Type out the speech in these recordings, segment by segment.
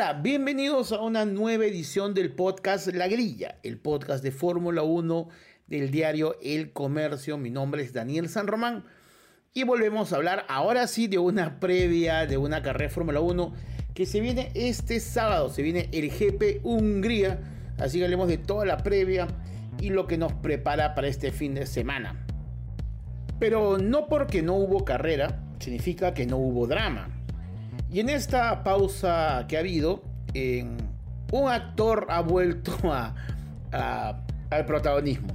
Hola, bienvenidos a una nueva edición del podcast La Grilla, el podcast de Fórmula 1 del diario El Comercio. Mi nombre es Daniel San Román y volvemos a hablar ahora sí de una previa de una carrera de Fórmula 1 que se viene este sábado, se viene el GP Hungría, así que hablemos de toda la previa y lo que nos prepara para este fin de semana. Pero no porque no hubo carrera, significa que no hubo drama. Y en esta pausa que ha habido, un actor ha vuelto a- al protagonismo.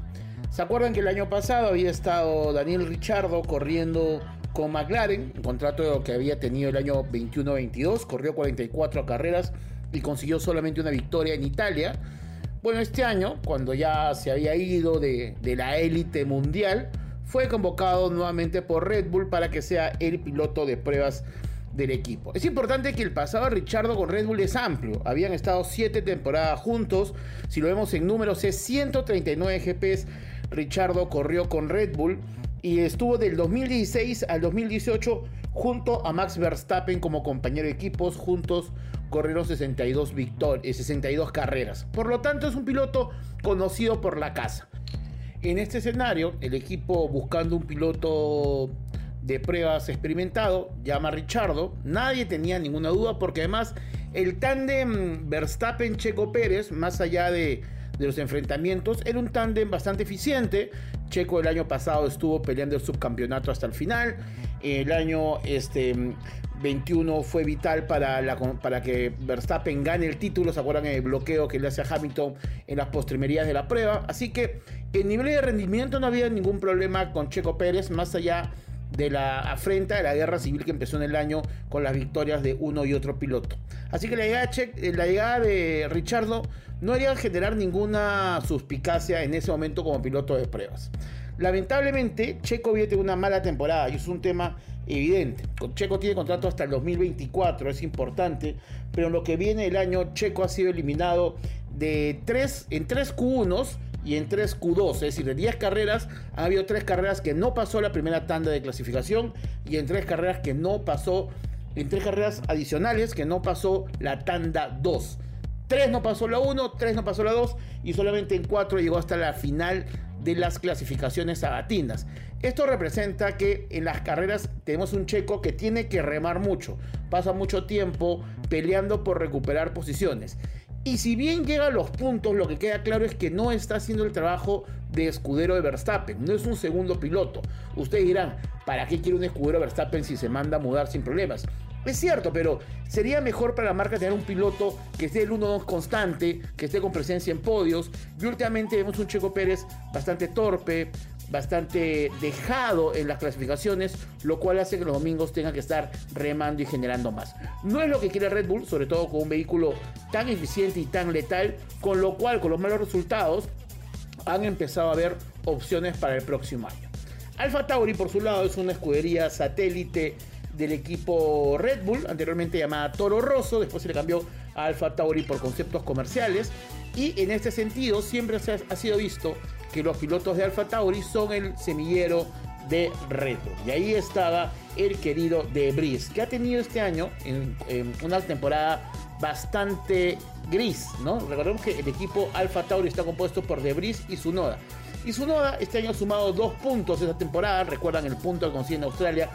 ¿Se acuerdan que el año pasado había estado Daniel Richardo corriendo con McLaren, un contrato que había tenido el año 21-22, corrió 44 carreras y consiguió solamente una victoria en Italia? Bueno, este año, cuando ya se había ido de, de la élite mundial, fue convocado nuevamente por Red Bull para que sea el piloto de pruebas del equipo. Es importante que el pasado de Richardo con Red Bull es amplio. Habían estado 7 temporadas juntos. Si lo vemos en números, es 139 GPs. Richardo corrió con Red Bull y estuvo del 2016 al 2018 junto a Max Verstappen como compañero de equipos. Juntos corrieron 62, victor- eh, 62 carreras. Por lo tanto, es un piloto conocido por la casa. En este escenario, el equipo buscando un piloto de pruebas experimentado, llama Richardo. Nadie tenía ninguna duda porque además el tándem Verstappen-Checo Pérez, más allá de, de los enfrentamientos, era un tándem bastante eficiente. Checo el año pasado estuvo peleando el subcampeonato hasta el final. El año este, 21 fue vital para, la, para que Verstappen gane el título. ¿Se acuerdan el bloqueo que le hace a Hamilton en las postrimerías de la prueba? Así que en nivel de rendimiento no había ningún problema con Checo Pérez, más allá de la afrenta de la guerra civil que empezó en el año con las victorias de uno y otro piloto. Así que la llegada de, Che- la llegada de Richardo no haría generar ninguna suspicacia en ese momento como piloto de pruebas. Lamentablemente, Checo tenido una mala temporada y es un tema evidente. Checo tiene contrato hasta el 2024, es importante, pero en lo que viene el año, Checo ha sido eliminado de tres, en 3 Q1 y en 3 Q2, es decir, de 10 carreras, ha habido 3 carreras que no pasó la primera tanda de clasificación y en 3 carreras que no pasó, en 3 carreras adicionales que no pasó la tanda 2. 3 no pasó la 1, 3 no pasó la 2 y solamente en 4 llegó hasta la final de las clasificaciones sabatinas. Esto representa que en las carreras tenemos un checo que tiene que remar mucho, pasa mucho tiempo peleando por recuperar posiciones. Y si bien llega a los puntos, lo que queda claro es que no está haciendo el trabajo de escudero de Verstappen, no es un segundo piloto. Ustedes dirán, ¿para qué quiere un escudero Verstappen si se manda a mudar sin problemas? Es cierto, pero sería mejor para la marca tener un piloto que esté el 1-2 constante, que esté con presencia en podios. Y últimamente vemos un Checo Pérez bastante torpe, bastante dejado en las clasificaciones, lo cual hace que los domingos tenga que estar remando y generando más. No es lo que quiere Red Bull, sobre todo con un vehículo tan eficiente y tan letal, con lo cual con los malos resultados han empezado a ver opciones para el próximo año. Alfa Tauri, por su lado, es una escudería satélite del equipo Red Bull, anteriormente llamada Toro Rosso, después se le cambió a Alfa Tauri por conceptos comerciales. Y en este sentido, siempre se ha, sido visto que los pilotos de Alfa Tauri son el semillero de Red Bull. Y ahí estaba el querido De Vries, que ha tenido este año una temporada bastante gris, ¿no? Recordemos que el equipo Alfa Tauri está compuesto por De Vries y Sunoda. Y Sunoda este año ha sumado dos puntos esta temporada, recuerdan el punto que consigue en Australia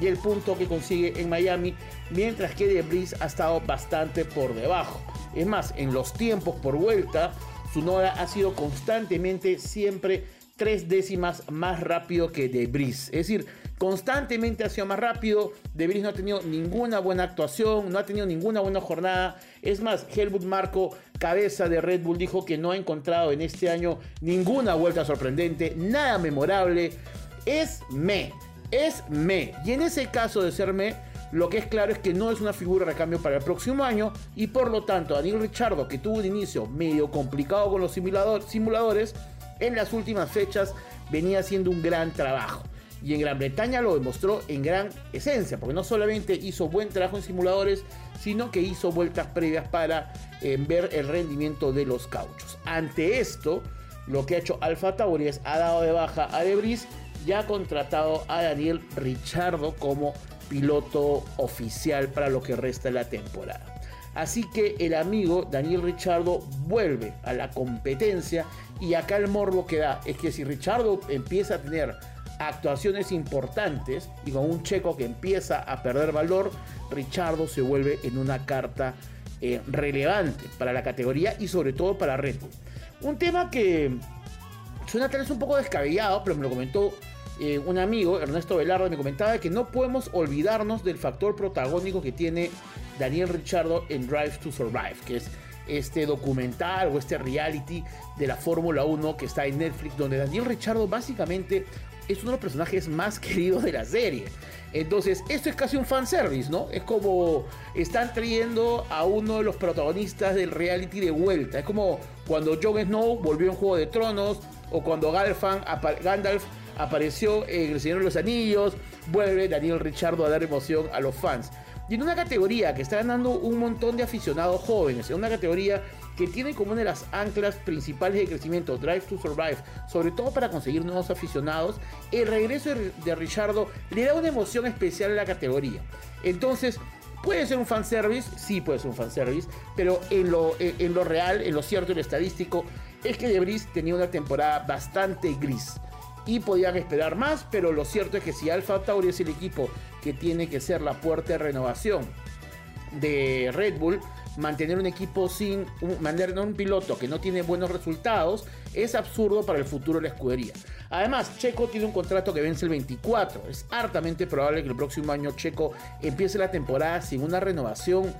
y el punto que consigue en Miami, mientras que De Vries ha estado bastante por debajo. Es más, en los tiempos por vuelta, Sunoda ha sido constantemente siempre tres décimas más rápido que De Vries. Es decir, constantemente ha sido más rápido. De Vries no ha tenido ninguna buena actuación, no ha tenido ninguna buena jornada. Es más, Helmut Marco, cabeza de Red Bull, dijo que no ha encontrado en este año ninguna vuelta sorprendente, nada memorable. Es me, es me. Y en ese caso de ser me, lo que es claro es que no es una figura de recambio para el próximo año y por lo tanto Daniel Richardo, que tuvo un inicio medio complicado con los simuladores, en las últimas fechas venía haciendo un gran trabajo. Y en Gran Bretaña lo demostró en gran esencia, porque no solamente hizo buen trabajo en simuladores, sino que hizo vueltas previas para eh, ver el rendimiento de los cauchos. Ante esto, lo que ha hecho Alfa Tauri es ha dado de baja a Debris y ha contratado a Daniel Richardo como piloto oficial para lo que resta de la temporada. Así que el amigo Daniel Richardo vuelve a la competencia y acá el morbo que da es que si Richardo empieza a tener actuaciones importantes y con un checo que empieza a perder valor, Richardo se vuelve en una carta eh, relevante para la categoría y sobre todo para Red Bull. Un tema que suena tal vez un poco descabellado, pero me lo comentó eh, un amigo, Ernesto Velarde, me comentaba que no podemos olvidarnos del factor protagónico que tiene Daniel Richardo en Drive to Survive, que es este documental o este reality de la Fórmula 1 que está en Netflix, donde Daniel Richardo básicamente es uno de los personajes más queridos de la serie. Entonces, esto es casi un fanservice, ¿no? Es como están trayendo a uno de los protagonistas del reality de vuelta. Es como cuando Jon Snow volvió en Juego de Tronos o cuando Gandalf apareció en El Señor de los Anillos, vuelve Daniel Richardo a dar emoción a los fans. Y en una categoría que está ganando un montón de aficionados jóvenes, en una categoría que tiene como una de las anclas principales de crecimiento Drive to Survive, sobre todo para conseguir nuevos aficionados, el regreso de Richardo le da una emoción especial a la categoría. Entonces, ¿Puede ser un fanservice? Sí, puede ser un fanservice, pero en lo, en lo real, en lo cierto y lo estadístico, es que Debris tenía una temporada bastante gris y podían esperar más, pero lo cierto es que si Alfa Tauri es el equipo que tiene que ser la puerta de renovación de Red Bull, mantener un equipo sin mantener un piloto que no tiene buenos resultados es absurdo para el futuro de la escudería. Además, Checo tiene un contrato que vence el 24. Es hartamente probable que el próximo año Checo empiece la temporada sin una renovación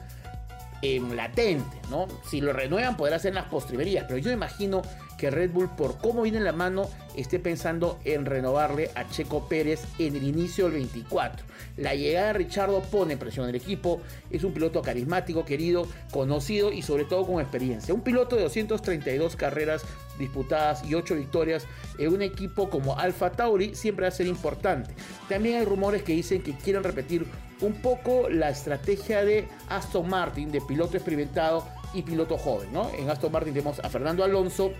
en latente, ¿no? Si lo renuevan podrá ser en las postrimerías, pero yo imagino Red Bull, por cómo viene la mano, esté pensando en renovarle a Checo Pérez en el inicio del 24. La llegada de Richardo pone presión el equipo, es un piloto carismático, querido, conocido y sobre todo con experiencia. Un piloto de 232 carreras disputadas y 8 victorias en un equipo como Alfa Tauri siempre va a ser importante. También hay rumores que dicen que quieren repetir un poco la estrategia de Aston Martin, de piloto experimentado y piloto joven. En Aston Martin tenemos a Fernando Alonso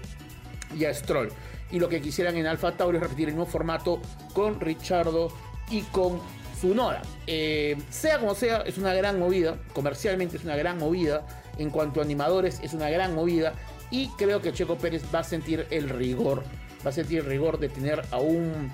y a Stroll. Y lo que quisieran en Alfa Tauri es repetir el mismo formato con Richardo y con Zunoda. Eh, sea como sea, es una gran movida. Comercialmente es una gran movida. En cuanto a animadores, es una gran movida. Y creo que Checo Pérez va a sentir el rigor. Va a sentir el rigor de tener a un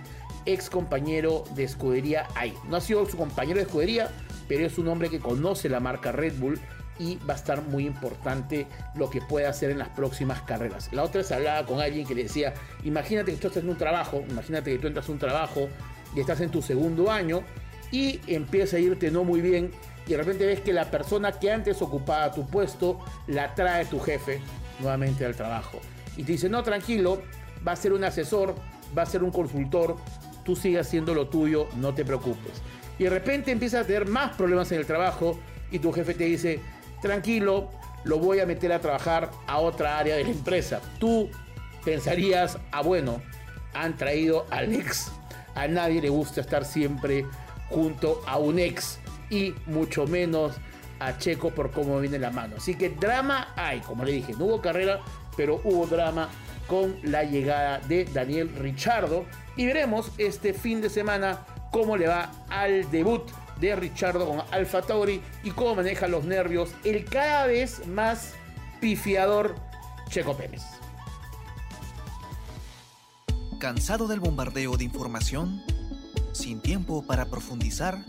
ex compañero de escudería ahí. No ha sido su compañero de escudería, pero es un hombre que conoce la marca Red Bull y va a estar muy importante lo que puede hacer en las próximas carreras. La otra vez hablaba con alguien que le decía, imagínate que tú estás en un trabajo, imagínate que tú entras a un trabajo y estás en tu segundo año y empieza a irte no muy bien y de repente ves que la persona que antes ocupaba tu puesto la trae tu jefe nuevamente al trabajo y te dice, no, tranquilo, va a ser un asesor, va a ser un consultor, tú sigas haciendo lo tuyo, no te preocupes. Y de repente empieza a tener más problemas en el trabajo y tu jefe te dice, tranquilo, lo voy a meter a trabajar a otra área de la empresa. Tú pensarías, ah bueno, han traído al ex. A nadie le gusta estar siempre junto a un ex y mucho menos a Checo por cómo viene la mano. Así que drama hay, como le dije, no hubo carrera, pero hubo drama con la llegada de Daniel Richardo y veremos este fin de semana cómo le va al debut de Richardo con Alfa Tauri y cómo maneja los nervios el cada vez más pifiador Checo Pérez. ¿Cansado del bombardeo de información? ¿Sin tiempo para profundizar?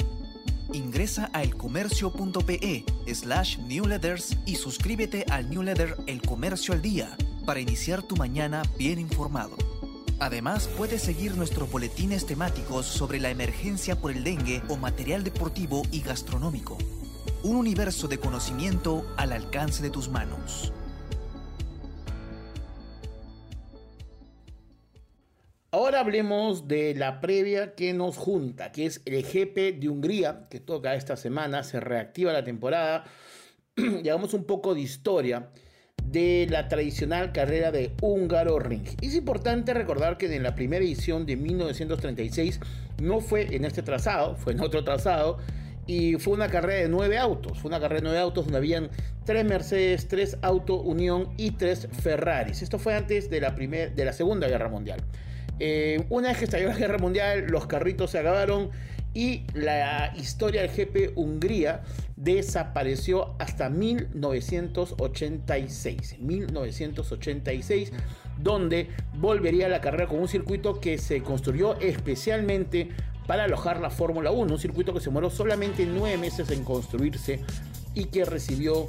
Ingresa a elcomercio.pe slash newsletters y suscríbete al newsletter El Comercio al Día para iniciar tu mañana bien informado. Además, puedes seguir nuestros boletines temáticos sobre la emergencia por el dengue o material deportivo y gastronómico. Un universo de conocimiento al alcance de tus manos. Ahora hablemos de la previa que nos junta, que es el GP de Hungría, que toca esta semana, se reactiva la temporada. y hagamos un poco de historia de la tradicional carrera de Húngaro Ring. Es importante recordar que en la primera edición de 1936 no fue en este trazado, fue en otro trazado, y fue una carrera de nueve autos. Fue una carrera de nueve autos donde habían tres Mercedes, tres Auto Unión y tres Ferraris. Esto fue antes de la, de la Segunda Guerra Mundial. Eh, una vez que estalló la Guerra Mundial, los carritos se acabaron y la historia del GP Hungría desapareció hasta 1986. 1986, donde volvería la carrera con un circuito que se construyó especialmente para alojar la Fórmula 1, un circuito que se demoró solamente nueve meses en construirse y que recibió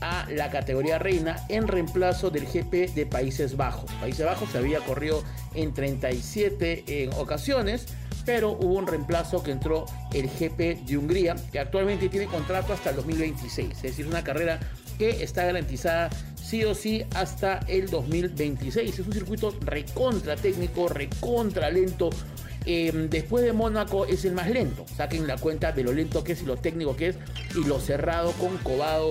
a la categoría reina en reemplazo del GP de Países Bajos. Países Bajos se había corrido en 37 en ocasiones pero hubo un reemplazo que entró el GP de Hungría, que actualmente tiene contrato hasta el 2026, es decir, una carrera que está garantizada sí o sí hasta el 2026. Es un circuito recontra técnico, recontra lento. Em, después de Mónaco es el más lento. Saquen la cuenta de lo lento que es y lo técnico que es y lo cerrado, concobado,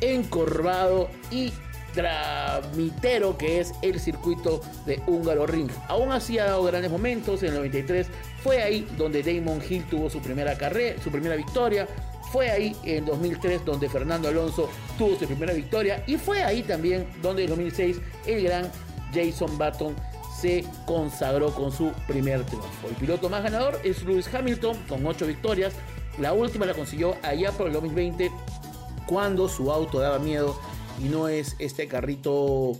encorvado y tramitero que es el circuito de Húngaro Ring. Aún así ha dado grandes momentos. En el 93 fue ahí donde Damon Hill tuvo su primera carrera, su primera victoria. Fue ahí en 2003 donde Fernando Alonso tuvo su primera victoria. Y fue ahí también donde en 2006 el gran Jason Button se consagró con su primer triunfo. El piloto más ganador es Lewis Hamilton con 8 victorias. La última la consiguió allá por el 2020 cuando su auto daba miedo y no es este carrito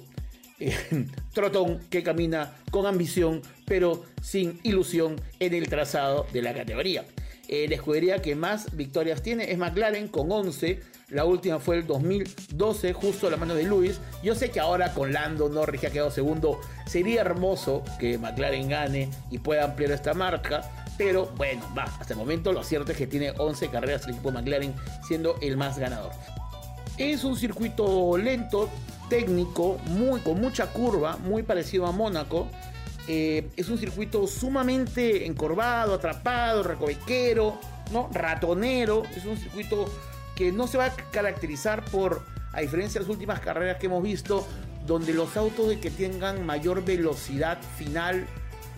trotón que camina con ambición pero sin ilusión en el trazado de la categoría. Eh, la escudería que más victorias tiene es McLaren con 11. La última fue el 2012, justo a la mano de Luis. Yo sé que ahora con Lando Norris que ha quedado segundo, sería hermoso que McLaren gane y pueda ampliar esta marca. Pero bueno, va, hasta el momento lo cierto es que tiene 11 carreras el equipo McLaren siendo el más ganador. Es un circuito lento, técnico, muy, con mucha curva, muy parecido a Mónaco. Eh, es un circuito sumamente encorvado, atrapado, recovequero, ¿no? ratonero. Es un circuito que no se va a caracterizar por, a diferencia de las últimas carreras que hemos visto, donde los autos de que tengan mayor velocidad final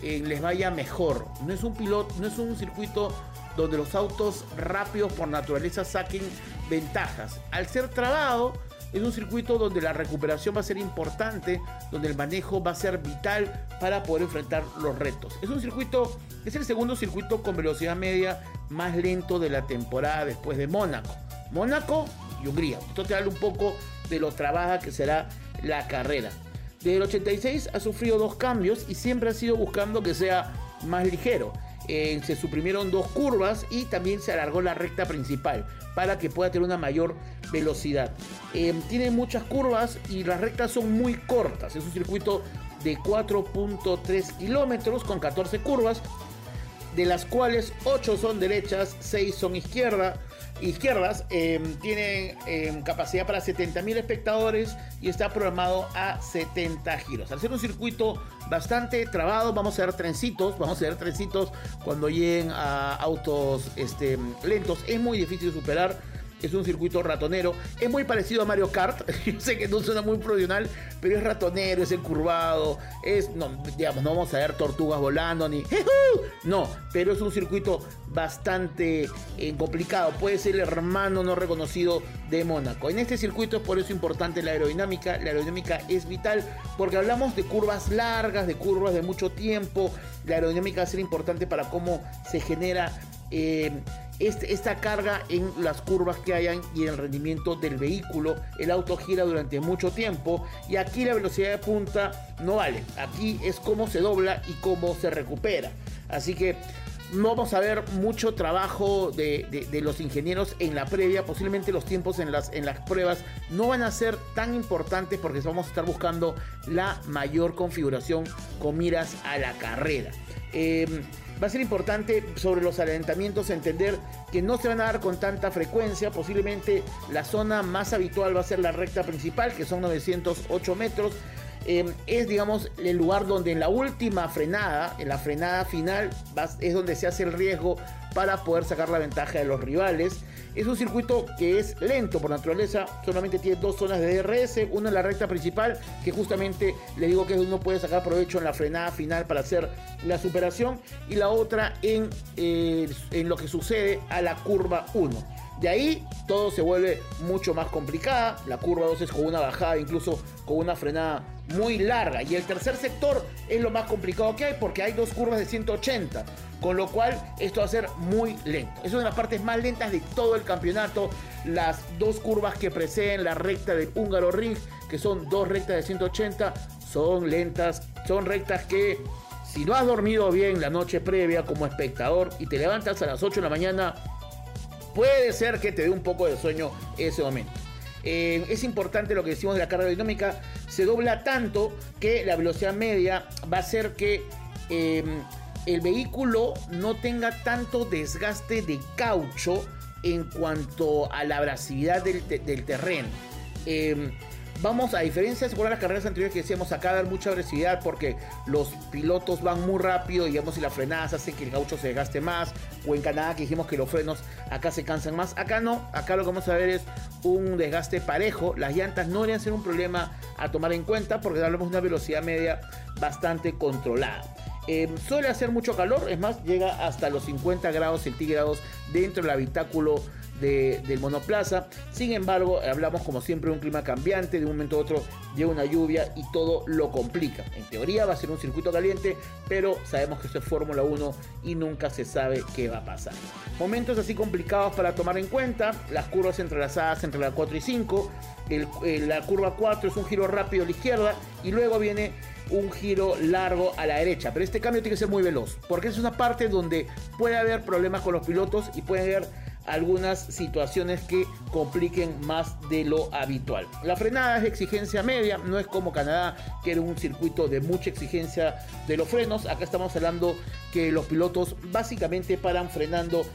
eh, les vaya mejor. No es un piloto, no es un circuito donde los autos rápidos por naturaleza saquen ventajas. Al ser trabado, es un circuito donde la recuperación va a ser importante, donde el manejo va a ser vital para poder enfrentar los retos. Es un circuito, es el segundo circuito con velocidad media más lento de la temporada después de Mónaco. Mónaco y Hungría. Esto te habla un poco de lo trabada que será la carrera. Desde el 86 ha sufrido dos cambios y siempre ha sido buscando que sea más ligero. Eh, se suprimieron dos curvas y también se alargó la recta principal para que pueda tener una mayor velocidad. Eh, tiene muchas curvas y las rectas son muy cortas. Es un circuito de 4.3 kilómetros con 14 curvas, de las cuales 8 son derechas, 6 son izquierda, izquierdas. Eh, tiene capacidad para 70.000 espectadores y está programado a 70 giros. Al ser un circuito bastante trabado, vamos a ver trencitos, vamos a ver trencitos cuando lleguen a autos este, lentos. Es muy difícil superar es un circuito ratonero. Es muy parecido a Mario Kart. Yo sé que no suena muy profesional, pero es ratonero, es encurvado. Es, no, digamos, no vamos a ver tortugas volando ni. No, pero es un circuito bastante eh, complicado. Puede ser el hermano no reconocido de Mónaco. En este circuito es por eso importante la aerodinámica. La aerodinámica es vital porque hablamos de curvas largas, de curvas de mucho tiempo. La aerodinámica va a ser importante para cómo se genera. Eh, este, esta carga en las curvas que hayan y en el rendimiento del vehículo. El auto gira durante mucho tiempo y aquí la velocidad de punta no vale. Aquí es cómo se dobla y cómo se recupera. Así que vamos a ver mucho trabajo de, de- los ingenieros en la previa. Posiblemente los tiempos en las, en las pruebas no van a ser tan importantes porque vamos a estar buscando la mayor configuración con miras a la carrera. Eh, va a ser importante sobre los adelantamientos entender que no se van a dar con tanta frecuencia. Posiblemente la zona más habitual va a ser la recta principal, que son 908 metros. Eh, es, digamos, el lugar donde en la última frenada, en la frenada final, es donde se hace el riesgo para poder sacar la ventaja de los rivales. Es un circuito que es lento por naturaleza, solamente tiene dos zonas de DRS, una en la recta principal, que justamente le digo que uno puede sacar provecho en la frenada final para hacer la superación, y la otra en, eh, en lo que sucede a la curva 1. De ahí todo se vuelve mucho más complicada. La curva 2 es con una bajada, incluso con una frenada muy larga. Y el tercer sector es lo más complicado que hay porque hay dos curvas de 180. Con lo cual esto va a ser muy lento. Es una de las partes más lentas de todo el campeonato. Las dos curvas que preceden la recta del húngaro ring, que son dos rectas de 180, son lentas. Son rectas que si no has dormido bien la noche previa como espectador y te levantas a las 8 de la mañana, puede ser que te dé un poco de sueño ese momento. Eh, es importante lo que decimos de la carga aerodinámica, se dobla tanto que la velocidad media va a hacer que eh, el vehículo no tenga tanto desgaste de caucho en cuanto a la abrasividad del, te- del terreno. Eh, Vamos, a diferencia de las carreras anteriores que decíamos acá dar mucha agresividad porque los pilotos van muy rápido, digamos, y las frenadas hacen que el gaucho se desgaste más. O en Canadá que dijimos que los frenos acá se cansan más. Acá no, acá lo que vamos a ver es un desgaste parejo. Las llantas no deberían ser un problema a tomar en cuenta porque hablamos de una velocidad media bastante controlada. Eh, suele hacer mucho calor, es más, llega hasta los 50 grados centígrados dentro del habitáculo de- del monoplaza. Sin embargo, hablamos como siempre de un clima cambiante, de un momento a otro llega una lluvia y todo lo complica. En teoría va a ser un circuito caliente, pero sabemos que esto es Fórmula 1 y nunca se sabe qué va a pasar. Momentos así complicados para tomar en cuenta, las curvas entrelazadas entre la 4 y 5, el- el- la curva 4 es un giro rápido a la izquierda y luego viene un giro largo a la derecha. Pero este cambio tiene que ser muy veloz, porque es una parte donde puede haber problemas con los pilotos y puede haber algunas situaciones que compliquen más de lo habitual. La frenada es exigencia media, no es como Canadá, que era un circuito de mucha exigencia de los frenos. Acá estamos hablando que los pilotos básicamente paran frenando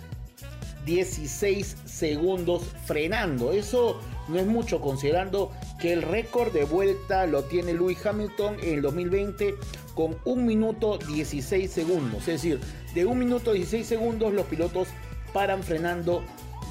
16 segundos frenando. Eso no es mucho considerando que el récord de vuelta lo tiene Lewis Hamilton en el 2020 con 1 minuto 16 segundos. Es decir, de 1 minuto 16 segundos los pilotos paran frenando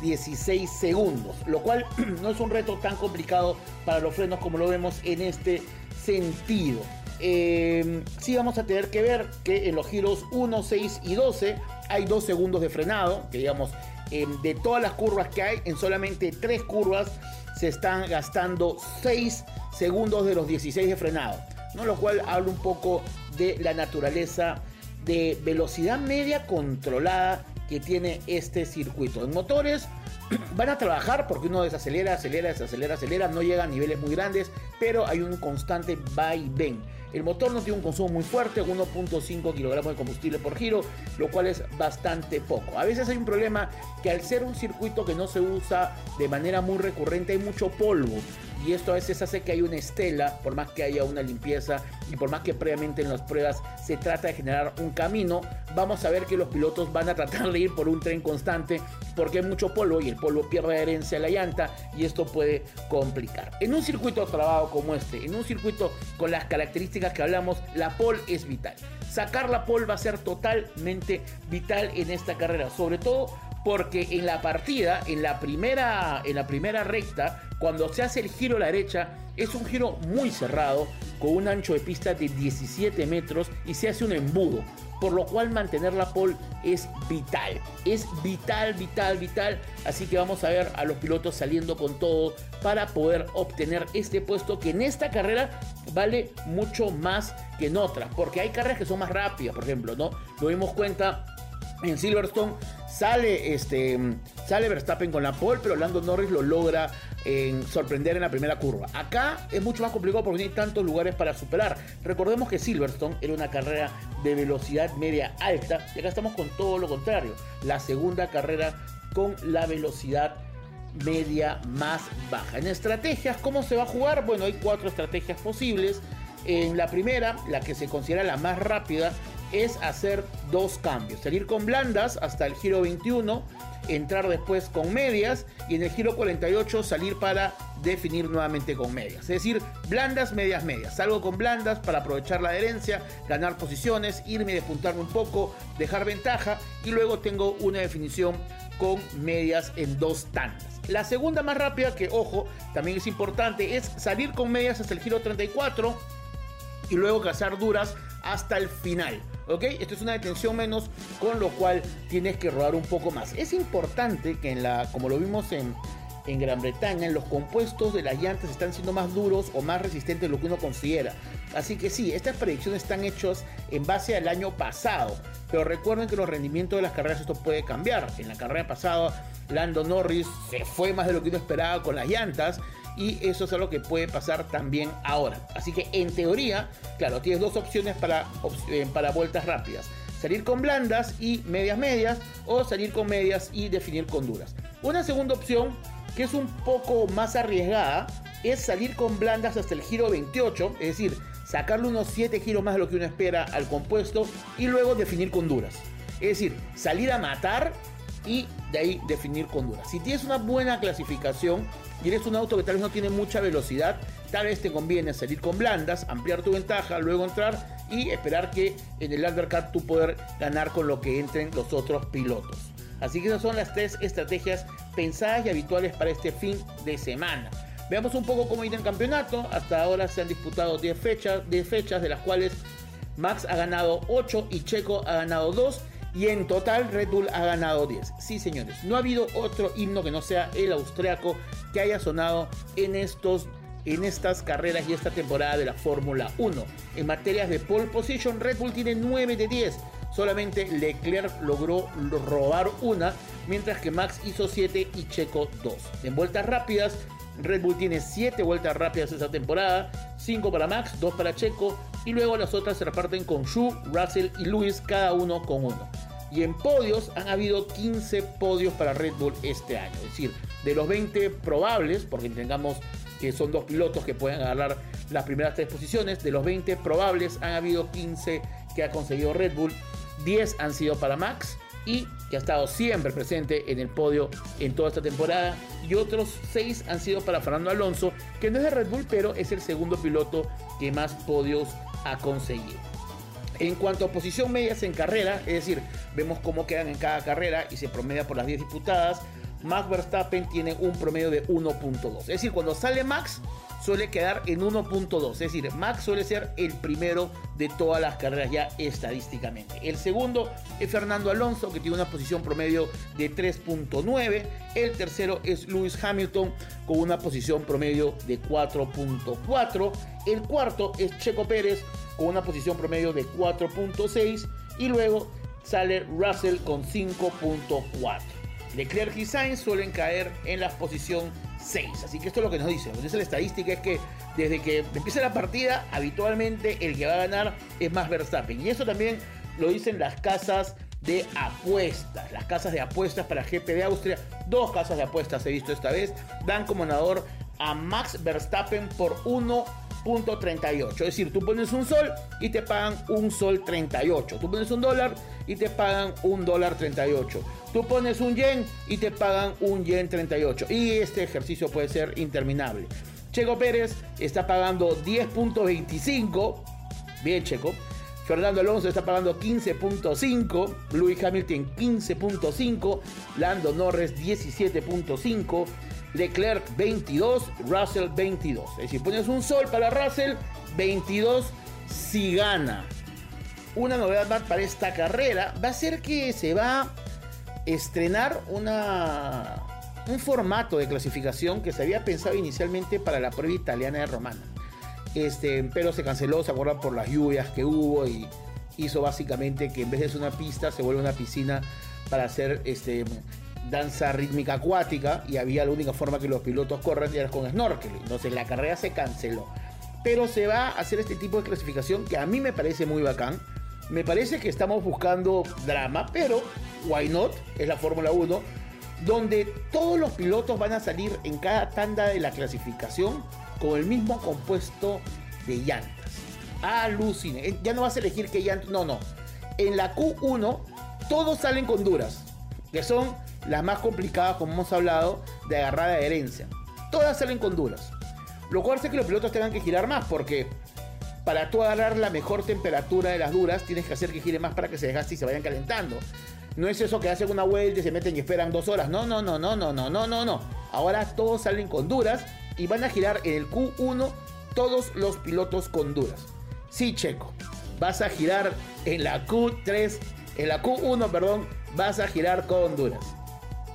16 segundos, lo cual no es un reto tan complicado para los frenos como lo vemos en este sentido. Eh, sí vamos a tener que ver que en los giros 1, 6 y 12 hay 2 segundos de frenado, que digamos, eh, de todas las curvas que hay, en solamente 3 curvas se están gastando 6 segundos de los 16 de frenado, ¿no? lo cual habla un poco de la naturaleza de velocidad media controlada que tiene este circuito. En motores van a trabajar porque uno desacelera, acelera, desacelera, acelera, no llega a niveles muy grandes, pero hay un constante va y ven. El motor no tiene un consumo muy fuerte, 1.5 kilogramos de combustible por giro, lo cual es bastante poco. A veces hay un problema que al ser un circuito que no se usa de manera muy recurrente hay mucho polvo y esto a veces hace que haya una estela, por más que haya una limpieza y por más que previamente en las pruebas se trata de generar un camino, vamos a ver que los pilotos van a tratar de ir por un tren constante porque hay mucho polvo y el polvo pierde adherencia a la llanta y esto puede complicar. En un circuito trabado como este, en un circuito con las características que hablamos, la pole es vital. Sacar la pole va a ser totalmente vital en esta carrera, sobre todo porque en la partida, en la primera, en la primera recta, cuando se hace el giro a la derecha, es un giro muy cerrado, con un ancho de pista de 17 metros y se hace un embudo, por lo cual mantener la pole es vital, es vital, vital, vital, así que vamos a ver a los pilotos saliendo con todo para poder obtener este puesto que en esta carrera vale mucho más que en otras, porque hay carreras que son más rápidas, por ejemplo, ¿no? Nos dimos cuenta en Silverstone sale este sale Verstappen con la pole pero Lando Norris lo logra en sorprender en la primera curva. Acá es mucho más complicado porque hay tantos lugares para superar. Recordemos que Silverstone era una carrera de velocidad media alta y acá estamos con todo lo contrario. La segunda carrera con la velocidad media más baja. En estrategias, ¿cómo se va a jugar? Bueno, hay cuatro estrategias posibles. En la primera, la que se considera la más rápida, es hacer dos cambios. Salir con blandas hasta el giro 21, entrar después con medias y en el giro 48 salir para definir nuevamente con medias. Es decir, blandas, medias, medias. Salgo con blandas para aprovechar la adherencia, ganar posiciones, irme despuntarme un poco, dejar ventaja y luego tengo una definición con medias en dos tandas. La segunda más rápida, que ojo, también es importante, es salir con medias hasta el giro 34 y luego cazar duras hasta el final. ¿Ok? Esto es una detención menos, con lo cual tienes que rodar un poco más. Es importante que en la, como lo vimos en, en Gran Bretaña, los compuestos de las llantas están siendo más duros o más resistentes de lo que uno considera. Así que sí, estas predicciones están hechas en base al año pasado. Pero recuerden que los rendimientos de las carreras esto puede cambiar. En la carrera pasada, Lando Norris se fue más de lo que uno esperaba con las llantas y eso es algo que puede pasar también ahora. Así que en teoría, claro, tienes dos opciones para, eh, para vueltas rápidas. Salir con blandas y medias medias o salir con medias y definir con duras. Una segunda opción que es un poco más arriesgada es salir con blandas hasta el giro 28, es decir, sacarle unos 7 giros más de lo que uno espera al compuesto y luego definir con duras. Es decir, salir a matar y de ahí definir con. Si tienes una buena clasificación, y eres un auto que tal vez no tiene mucha velocidad, tal vez te conviene salir con blandas, ampliar tu ventaja, luego entrar y esperar que en el undercut tú poder ganar con lo que entren los otros pilotos. Así que esas son las tres estrategias pensadas y habituales para este fin de semana. Veamos un poco cómo irá el campeonato. Hasta ahora se han disputado 10 fechas, 10 fechas, de las cuales Max ha ganado 8 y Checo ha ganado 2 y en total Red Bull ha ganado 10. Sí, señores, no ha habido otro himno que no sea el austriaco que haya sonado en estos en estas carreras y esta temporada de la Fórmula 1. En materias de pole position, Red Bull tiene 9 de 10. Solamente Leclerc logró robar una, mientras que Max hizo 7 y Checo 2. En vueltas rápidas, Red Bull tiene 7 vueltas rápidas esta temporada, 5 para Max, 2 para Checo, y luego las otras se reparten con Shu, Russell y Lewis, cada uno con uno. Y en podios han habido 15 podios para Red Bull este año. Es decir, de los 20 probables, porque tengamos que son dos pilotos que pueden agarrar las primeras tres posiciones, de los 20 probables han habido 15 que ha conseguido Red Bull, 10 han sido para Max y que ha estado siempre presente en el podio en toda esta temporada. Y otros 6 han sido para Fernando Alonso, que no es de Red Bull, pero es el segundo piloto que más podios ha conseguido. En cuanto a posición medias en carrera, es decir, vemos cómo quedan en cada carrera y se promedia por las 10 disputadas, Max Verstappen tiene un promedio de 1.2. Es decir, cuando sale Max suele quedar en 1.2. Es decir, Max suele ser el primero de todas las carreras ya estadísticamente. El segundo es Fernando Alonso, que tiene una posición promedio de 3.9. El tercero es Lewis Hamilton, con una posición promedio de 4.4. El cuarto es Checo Pérez, con una posición promedio de 4.6. Y luego sale Russell con 5.4. Leclerc y Sainz suelen caer en la posición 6. Así que esto es lo que nos dice. Lo dice la estadística es que desde que empieza la partida, habitualmente el que va a ganar es más Verstappen. Y eso también lo dicen las casas de apuestas. Las casas de apuestas para GP de Austria. Dos casas de apuestas he visto esta vez. Dan como ganador a Max Verstappen por 1.38. Es decir, tú pones un sol y te pagan un sol 38. Tú pones un dólar y te pagan un dólar 38. Tú pones un yen y te pagan un yen 38. Y este ejercicio puede ser interminable. Checo Pérez está pagando 10.25. Bien, Checo. Fernando Alonso está pagando 15.5. Louis Hamilton 15.5. Lando Norris 17.5. Leclerc 22. Russell 22. Es decir, pones un sol para Russell 22 si gana. Una novedad más para esta carrera va a ser que se va estrenar una, un formato de clasificación que se había pensado inicialmente para la prueba italiana de Romana. Este, pero se canceló, se acuerdan, por las lluvias que hubo y hizo básicamente que en vez de ser una pista se vuelve una piscina para hacer este, danza rítmica acuática y había la única forma que los pilotos corran era con snorkel. Entonces la carrera se canceló. Pero se va a hacer este tipo de clasificación que a mí me parece muy bacán. Me parece que estamos buscando drama, pero why not? Es la Fórmula 1, donde todos los pilotos van a salir en cada tanda de la clasificación con el mismo compuesto de llantas. Alucine. Eh, ya no vas a elegir qué llantas. No, no. En la Q1 todos salen con duras, que son las más complicadas, como hemos hablado, de agarrar de herencia. Todas salen con duras. Lo cual hace que los pilotos tengan que girar más, porque para tú agarrar la mejor temperatura de las duras, tienes que hacer que gire más para que se desgaste y se vayan calentando. No es eso que hacen una vuelta y se meten y esperan dos horas. No, no, no, no, no, no, no, no, no. Ahora todos salen con duras y van a girar en el Q1 todos los pilotos con duras. Sí, Checo, vas a girar en la Q3, en la Q1, perdón, vas a girar con duras.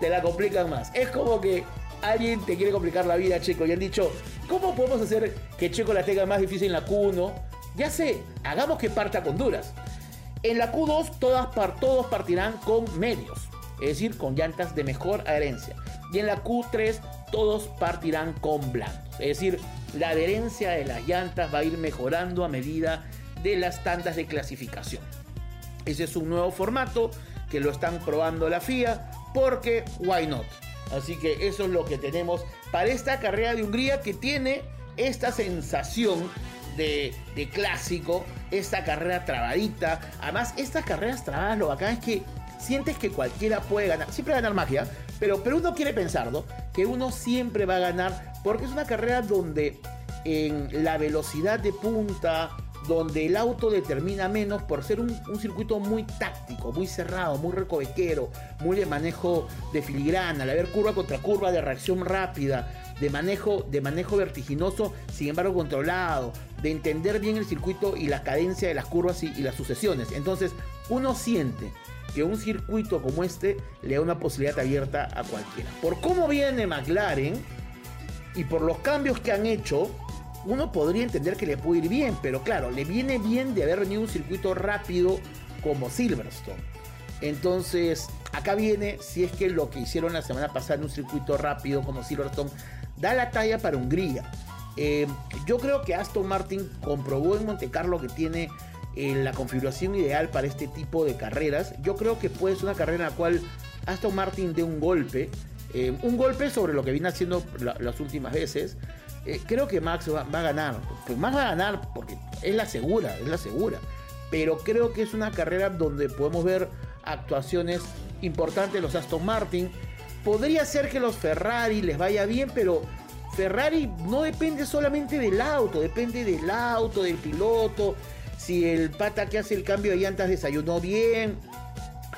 Te la complican más. Es como que alguien te quiere complicar la vida, Checo, y han dicho, ¿cómo podemos hacer que Checo la tenga más difícil en la Q1? Ya sé, hagamos que parta con duras. En la Q2 todas todos partirán con medios, es decir, con llantas de mejor adherencia. Y en la Q3 todos partirán con blandos, es decir, la adherencia de las llantas va a ir mejorando a medida de las tandas de clasificación. Ese es un nuevo formato que lo están probando la FIA porque why not. Así que eso es lo que tenemos para esta carrera de Hungría que tiene esta sensación de, clásico, esta carrera trabadita. Además, estas carreras trabadas lo bacán es que sientes que cualquiera puede ganar. Siempre ganar magia, pero, pero uno quiere pensarlo, que uno siempre va a ganar porque es una carrera donde en la velocidad de punta, donde el auto determina menos por ser un, circuito muy táctico, muy cerrado, muy recovequero, muy de manejo de filigrana, al haber curva contra curva, de reacción rápida, de manejo, de manejo vertiginoso, sin embargo controlado, de entender bien el circuito y la cadencia de las curvas y, y las sucesiones. Entonces, uno siente que un circuito como este le da una posibilidad abierta a cualquiera. Por cómo viene McLaren y por los cambios que han hecho, uno podría entender que le puede ir bien, pero claro, le viene bien de haber venido un circuito rápido como Silverstone. Entonces, acá viene, si es que lo que hicieron la semana pasada en un circuito rápido como Silverstone da la talla para Hungría. Eh, yo creo que Aston Martin comprobó en Monte Carlo que tiene eh, la configuración ideal para este tipo de carreras. Yo creo que puede ser una carrera en la cual Aston Martin dé un golpe, eh, un golpe sobre lo que viene haciendo las últimas veces. Eh, creo que Max va, a ganar. Pues Max va a ganar porque es la segura, es la segura. Pero creo que es una carrera donde podemos ver actuaciones importantes los Aston Martin. Podría ser que los Ferrari les vaya bien, pero Ferrari no depende solamente del auto, depende del auto, del piloto, si el pata que hace el cambio de llantas desayunó bien.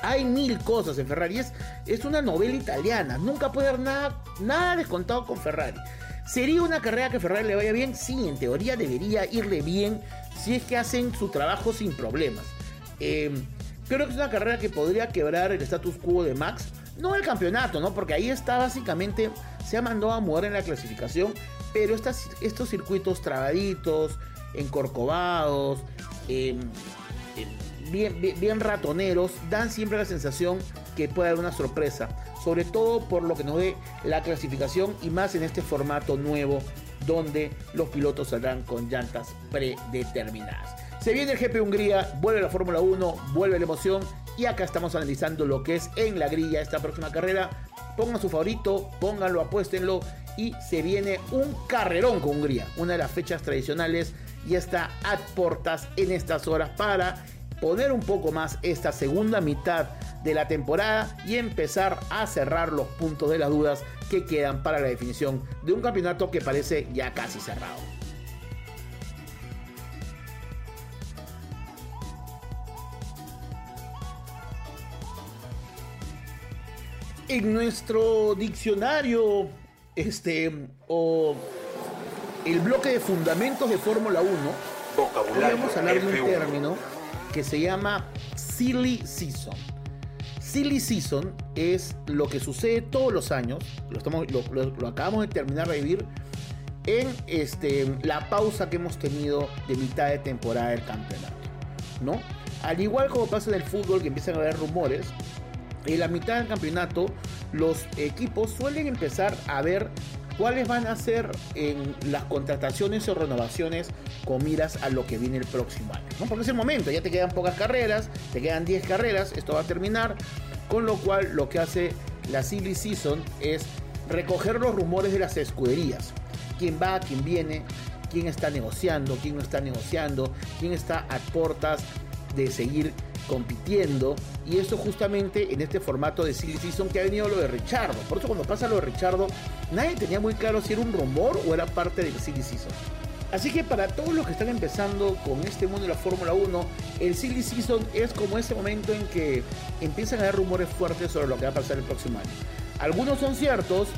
Hay mil cosas en Ferrari. Es, es una novela italiana. Nunca puede haber nada, nada descontado con Ferrari. ¿Sería una carrera que Ferrari le vaya bien? Sí, en teoría debería irle bien si es que hacen su trabajo sin problemas. Em, creo que es una carrera que podría quebrar el status quo de Max. No el campeonato, ¿no? Porque ahí está básicamente, se ha mandado a mover en la clasificación. Pero estos circuitos trabaditos, encorcovados, em, em, bien, bien ratoneros, dan siempre la sensación que puede haber una sorpresa sobre todo por lo que nos dé la clasificación y más en este formato nuevo donde los pilotos saldrán con llantas predeterminadas. Se viene el GP Hungría, vuelve la Fórmula 1, vuelve la emoción y acá estamos analizando lo que es en la grilla esta próxima carrera. Pongan su favorito, pónganlo, apuéstenlo y se viene un carrerón con Hungría, una de las fechas tradicionales y está a portas en estas horas para poner un poco más esta segunda mitad de la temporada y empezar a cerrar los puntos de las dudas que quedan para la definición de un campeonato que parece ya casi cerrado. En nuestro diccionario, este, o el bloque de fundamentos de Fórmula 1, podemos hablar de un término que se llama Silly Season. Silly Season es lo que sucede todos los años, lo, estamos, lo, acabamos de terminar de vivir en este, la pausa que hemos tenido de mitad de temporada del campeonato. ¿no? Al igual como pasa en el fútbol, que empiezan a haber rumores, en la mitad del campeonato los equipos suelen empezar a ver cuáles van a ser las contrataciones o renovaciones con miras a lo que viene el próximo año. ¿no? Porque es el momento, ya te quedan pocas carreras, te quedan 10 carreras, esto va a terminar, con lo cual lo que hace la Silly Season es recoger los rumores de las escuderías. Quién va, quién viene, quién está negociando, quién no está negociando, quién está a puertas de seguir compitiendo. Y eso justamente en este formato de Silly Season que ha venido lo de Richardo. Por eso cuando pasa lo de Richardo, nadie tenía muy claro si era un rumor o era parte del Silly Season. Así que para todos los que están empezando con este mundo de la Fórmula 1, el Silly Season es como ese momento en que empiezan a haber rumores fuertes sobre lo que va a pasar el próximo año. Algunos son ciertos,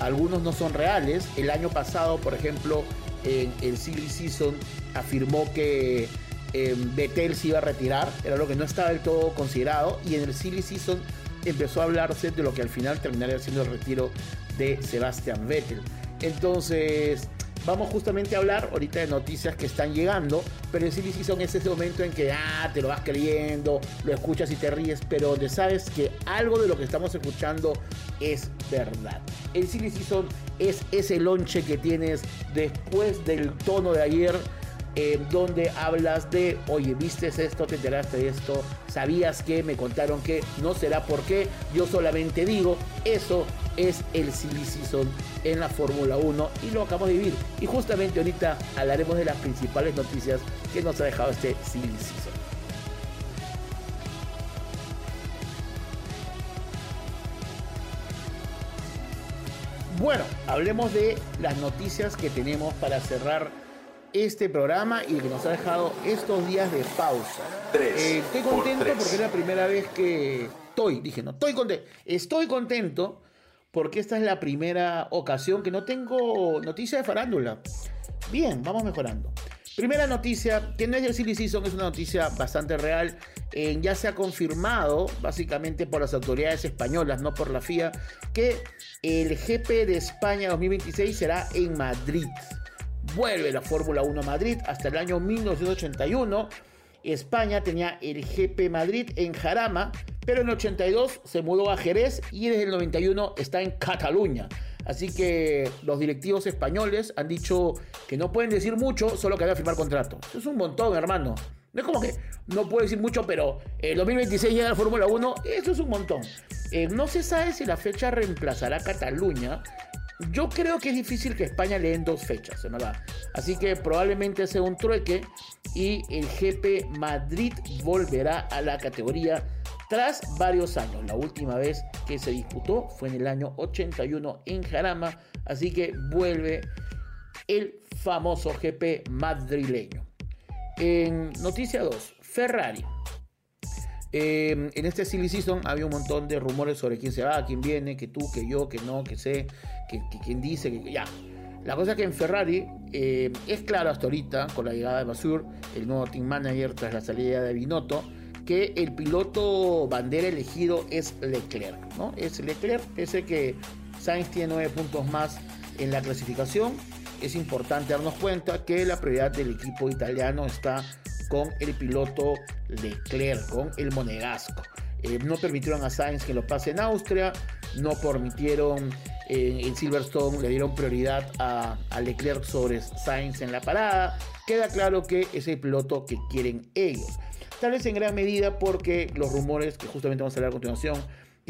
algunos no son reales. El año pasado, por ejemplo, en el Silly Season afirmó que eh, Vettel se iba a retirar, era lo que no estaba del todo considerado, y en el Silly Season empezó a hablarse de lo que al final terminaría siendo el retiro de Sebastian Vettel. Entonces, vamos justamente a hablar ahorita de noticias que están llegando, pero el Silly Season es ese momento en que ah, te lo vas creyendo, lo escuchas y te ríes, pero donde sabes que algo de lo que estamos escuchando es verdad. El Silly Season es ese lonche que tienes después del tono de ayer. Eh, donde hablas de, oye, viste esto, te enteraste de esto, sabías que, me contaron que, no será por qué, yo solamente digo, eso es el Silly Season en la Fórmula 1 y lo acabamos de vivir. Y justamente ahorita hablaremos de las principales noticias que nos ha dejado este Silly Season. Bueno, hablemos de las noticias que tenemos para cerrar este programa y que nos ha dejado estos días de pausa. Eh, estoy contento porque es la primera vez que estoy, dije, no, estoy contento, estoy contento porque esta es la primera ocasión que no tengo noticia de farándula. Bien, vamos mejorando. Primera noticia, que no es del Silly Season, es una noticia bastante real. Eh, ya se ha confirmado, básicamente por las autoridades españolas, no por la FIA, que el GP de España 2026 será en Madrid. Vuelve la Fórmula 1 a Madrid hasta el año 1981. España tenía el GP Madrid en Jarama, pero en el 82 se mudó a Jerez y desde el 91 está en Cataluña. Así que los directivos españoles han dicho que no pueden decir mucho, solo que van a firmar contrato. Eso es un montón, hermano. No es como que no puedo decir mucho, pero el 2026 llega la Fórmula 1. Eso es un montón. Eh, no se sabe si la fecha reemplazará a Cataluña. Yo creo que es difícil que España le den dos fechas, en verdad. Así que probablemente sea un trueque y el GP Madrid volverá a la categoría tras varios años. La última vez que se disputó fue en el año 81 en Jarama, así que vuelve el famoso GP madrileño. Noticia 2, Ferrari. Eh, en este silly season había un montón de rumores sobre quién se va, quién viene, que tú, que yo, que no, que sé, que, quién dice, que ya. La cosa es que en Ferrari eh, es claro hasta ahorita, con la llegada de Basur, el nuevo team manager tras la salida de Binotto, que el piloto bandera elegido es Leclerc, ¿no? Es Leclerc, ese que Sainz tiene nueve puntos más en la clasificación. Es importante darnos cuenta que la prioridad del equipo italiano está con el piloto Leclerc, con el monegasco. Eh, no permitieron a Sainz que lo pase en Austria, no permitieron eh, en Silverstone, le dieron prioridad a, a, Leclerc sobre Sainz en la parada. Queda claro que es el piloto que quieren ellos. Tal vez en gran medida porque los rumores que justamente vamos a hablar a continuación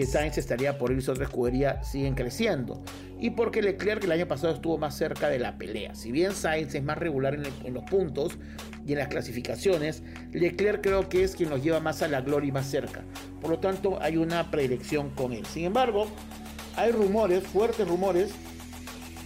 que Sainz estaría por irse a otra escudería siguen creciendo. Y porque Leclerc el año pasado estuvo más cerca de la pelea. Si bien Sainz es más regular en, los puntos y en las clasificaciones, Leclerc creo que es quien nos lleva más a la gloria y más cerca. Por lo tanto, hay una predilección con él. Sin embargo, hay rumores, fuertes rumores,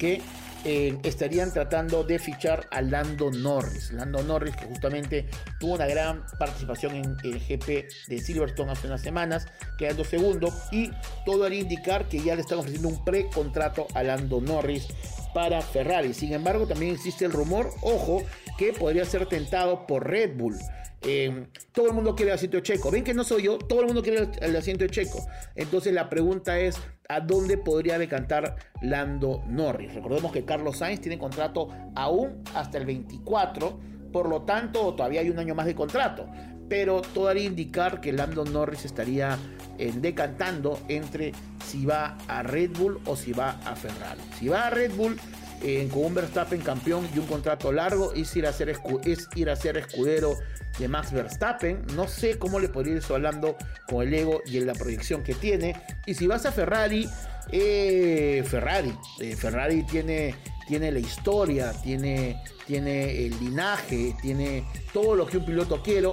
que eh, estarían tratando de fichar a Lando Norris. Lando Norris, que justamente tuvo una gran participación en el GP de Silverstone hace unas semanas, quedando segundo, y todo haría indicar que ya le están ofreciendo un precontrato a Lando Norris para Ferrari. Sin embargo, también existe el rumor, ojo, que podría ser tentado por Red Bull. Eh, todo el mundo quiere el asiento de Checo. Ven que no soy yo, todo el mundo quiere el, asiento de Checo. Entonces la pregunta es, ¿a dónde podría decantar Lando Norris? Recordemos que Carlos Sainz tiene contrato aún hasta el 24 por lo tanto todavía hay un año más de contrato. Pero todo haría indicar que Lando Norris estaría eh, decantando entre si va a Red Bull o si va a Ferrari. Si va a Red Bull, eh, con un Verstappen campeón y un contrato largo, es ir, a ser es ir a ser escudero de Max Verstappen. No sé cómo le podría ir hablando con el ego y la proyección que tiene. Y si vas a Ferrari, eh, Ferrari, Ferrari tiene tiene la historia, tiene, tiene el linaje, tiene todo lo que un piloto quiere,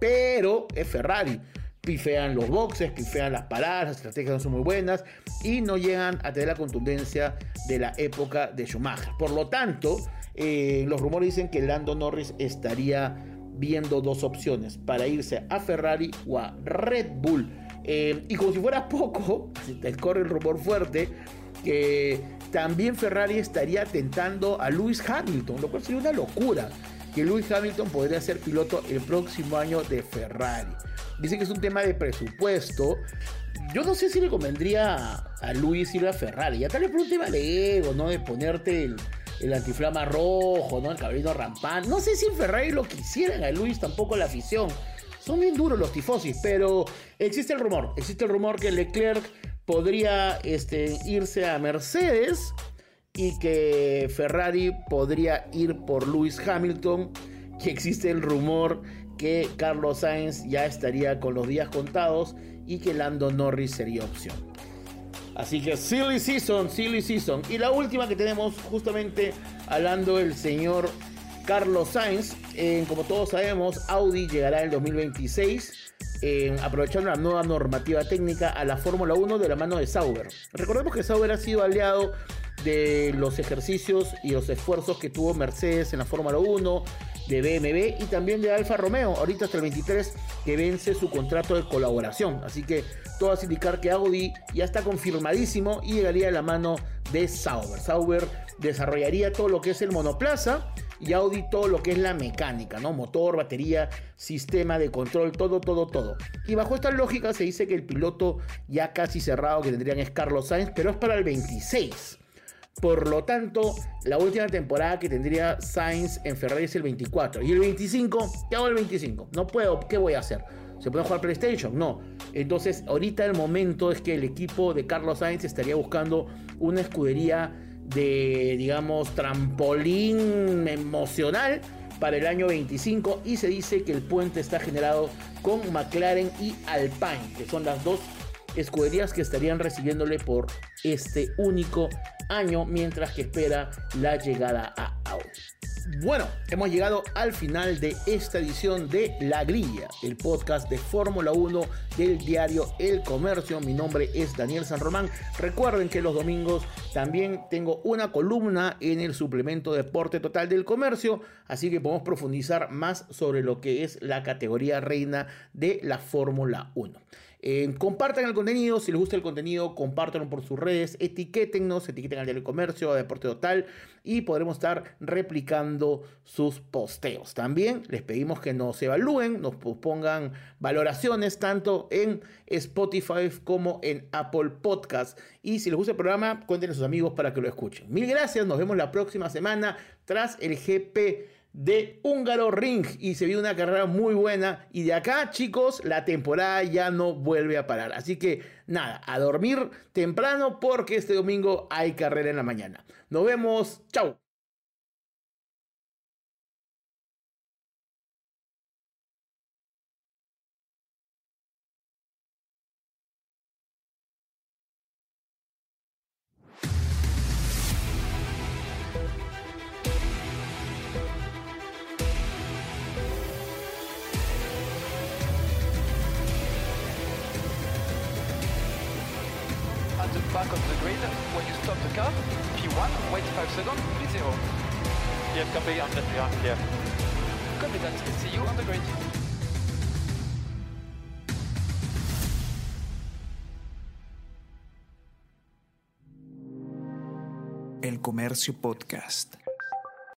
pero es Ferrari. Pifean los boxes, pifean las paradas, las estrategias no son muy buenas y no llegan a tener la contundencia de la época de Schumacher. Por lo tanto, eh, los rumores dicen que Lando Norris estaría viendo dos opciones para irse a Ferrari o a Red Bull. Eh, y como si fuera poco, corre el rumor fuerte que también Ferrari estaría tentando a Lewis Hamilton, lo cual sería una locura que Lewis Hamilton podría ser piloto el próximo año de Ferrari. Dice que es un tema de presupuesto. Yo no sé si le convendría a Lewis ir a Ferrari. Ya tal vez por un tema de ego, ¿no? De ponerte el, antiflama rojo, ¿no? El cabello rampante. No sé si en Ferrari lo quisieran a Lewis, tampoco la afición. Son bien duros los tifosis, pero existe el rumor. Existe el rumor que Leclerc podría este, irse a Mercedes y que Ferrari podría ir por Lewis Hamilton, que existe el rumor que Carlos Sainz ya estaría con los días contados y que Lando Norris sería opción. Así que silly season, silly season. Y la última que tenemos justamente hablando el señor Carlos Sainz. como todos sabemos, Audi llegará en 2026 aprovechando la nueva normativa técnica a la Fórmula 1 de la mano de Sauber. Recordemos que Sauber ha sido aliado de los ejercicios y los esfuerzos que tuvo Mercedes en la Fórmula 1, de BMW y también de Alfa Romeo, ahorita hasta el 23 que vence su contrato de colaboración. Así que todo hace indicar que Audi ya está confirmadísimo y llegaría de la mano de Sauber. Sauber desarrollaría todo lo que es el monoplaza y Audi todo lo que es la mecánica, ¿no? Motor, batería, sistema de control, todo, todo, todo. Y bajo esta lógica se dice que el piloto ya casi cerrado que tendrían es Carlos Sainz, pero es para el 26. Por lo tanto, la última temporada que tendría Sainz en Ferrari es el 24. Y el 25, ¿qué hago el 25? No puedo, ¿qué voy a hacer? ¿Se puede jugar PlayStation? No. Entonces, ahorita el momento es que el equipo de Carlos Sainz estaría buscando una escudería de, digamos, trampolín emocional para el año 25 y se dice que el puente está generado con McLaren y Alpine, que son las dos escuderías que estarían recibiéndole por este único año mientras que espera la llegada a Audi. Bueno, hemos llegado al final de esta edición de La Grilla, el podcast de Fórmula 1 del diario El Comercio. Mi nombre es Daniel San Román. Recuerden que los domingos también tengo una columna en el suplemento Deporte Total del Comercio, así que podemos profundizar más sobre lo que es la categoría reina de la Fórmula 1. Eh, compartan el contenido, si les gusta el contenido, compártanlo por sus redes, etiquétennos, etiqueten al diario comercio, a Deporte Total y podremos estar replicando sus posteos. También les pedimos que nos evalúen, nos pongan valoraciones tanto en Spotify como en Apple Podcast. Y si les gusta el programa, cuéntenle a sus amigos para que lo escuchen. Mil gracias, nos vemos la próxima semana tras el GP de Húngaro Ring. Y se vio una carrera muy buena. Y de acá chicos la temporada ya no vuelve a parar. Así que nada a dormir temprano porque este domingo hay carrera en la mañana. Nos vemos. Chao Comercio Podcast.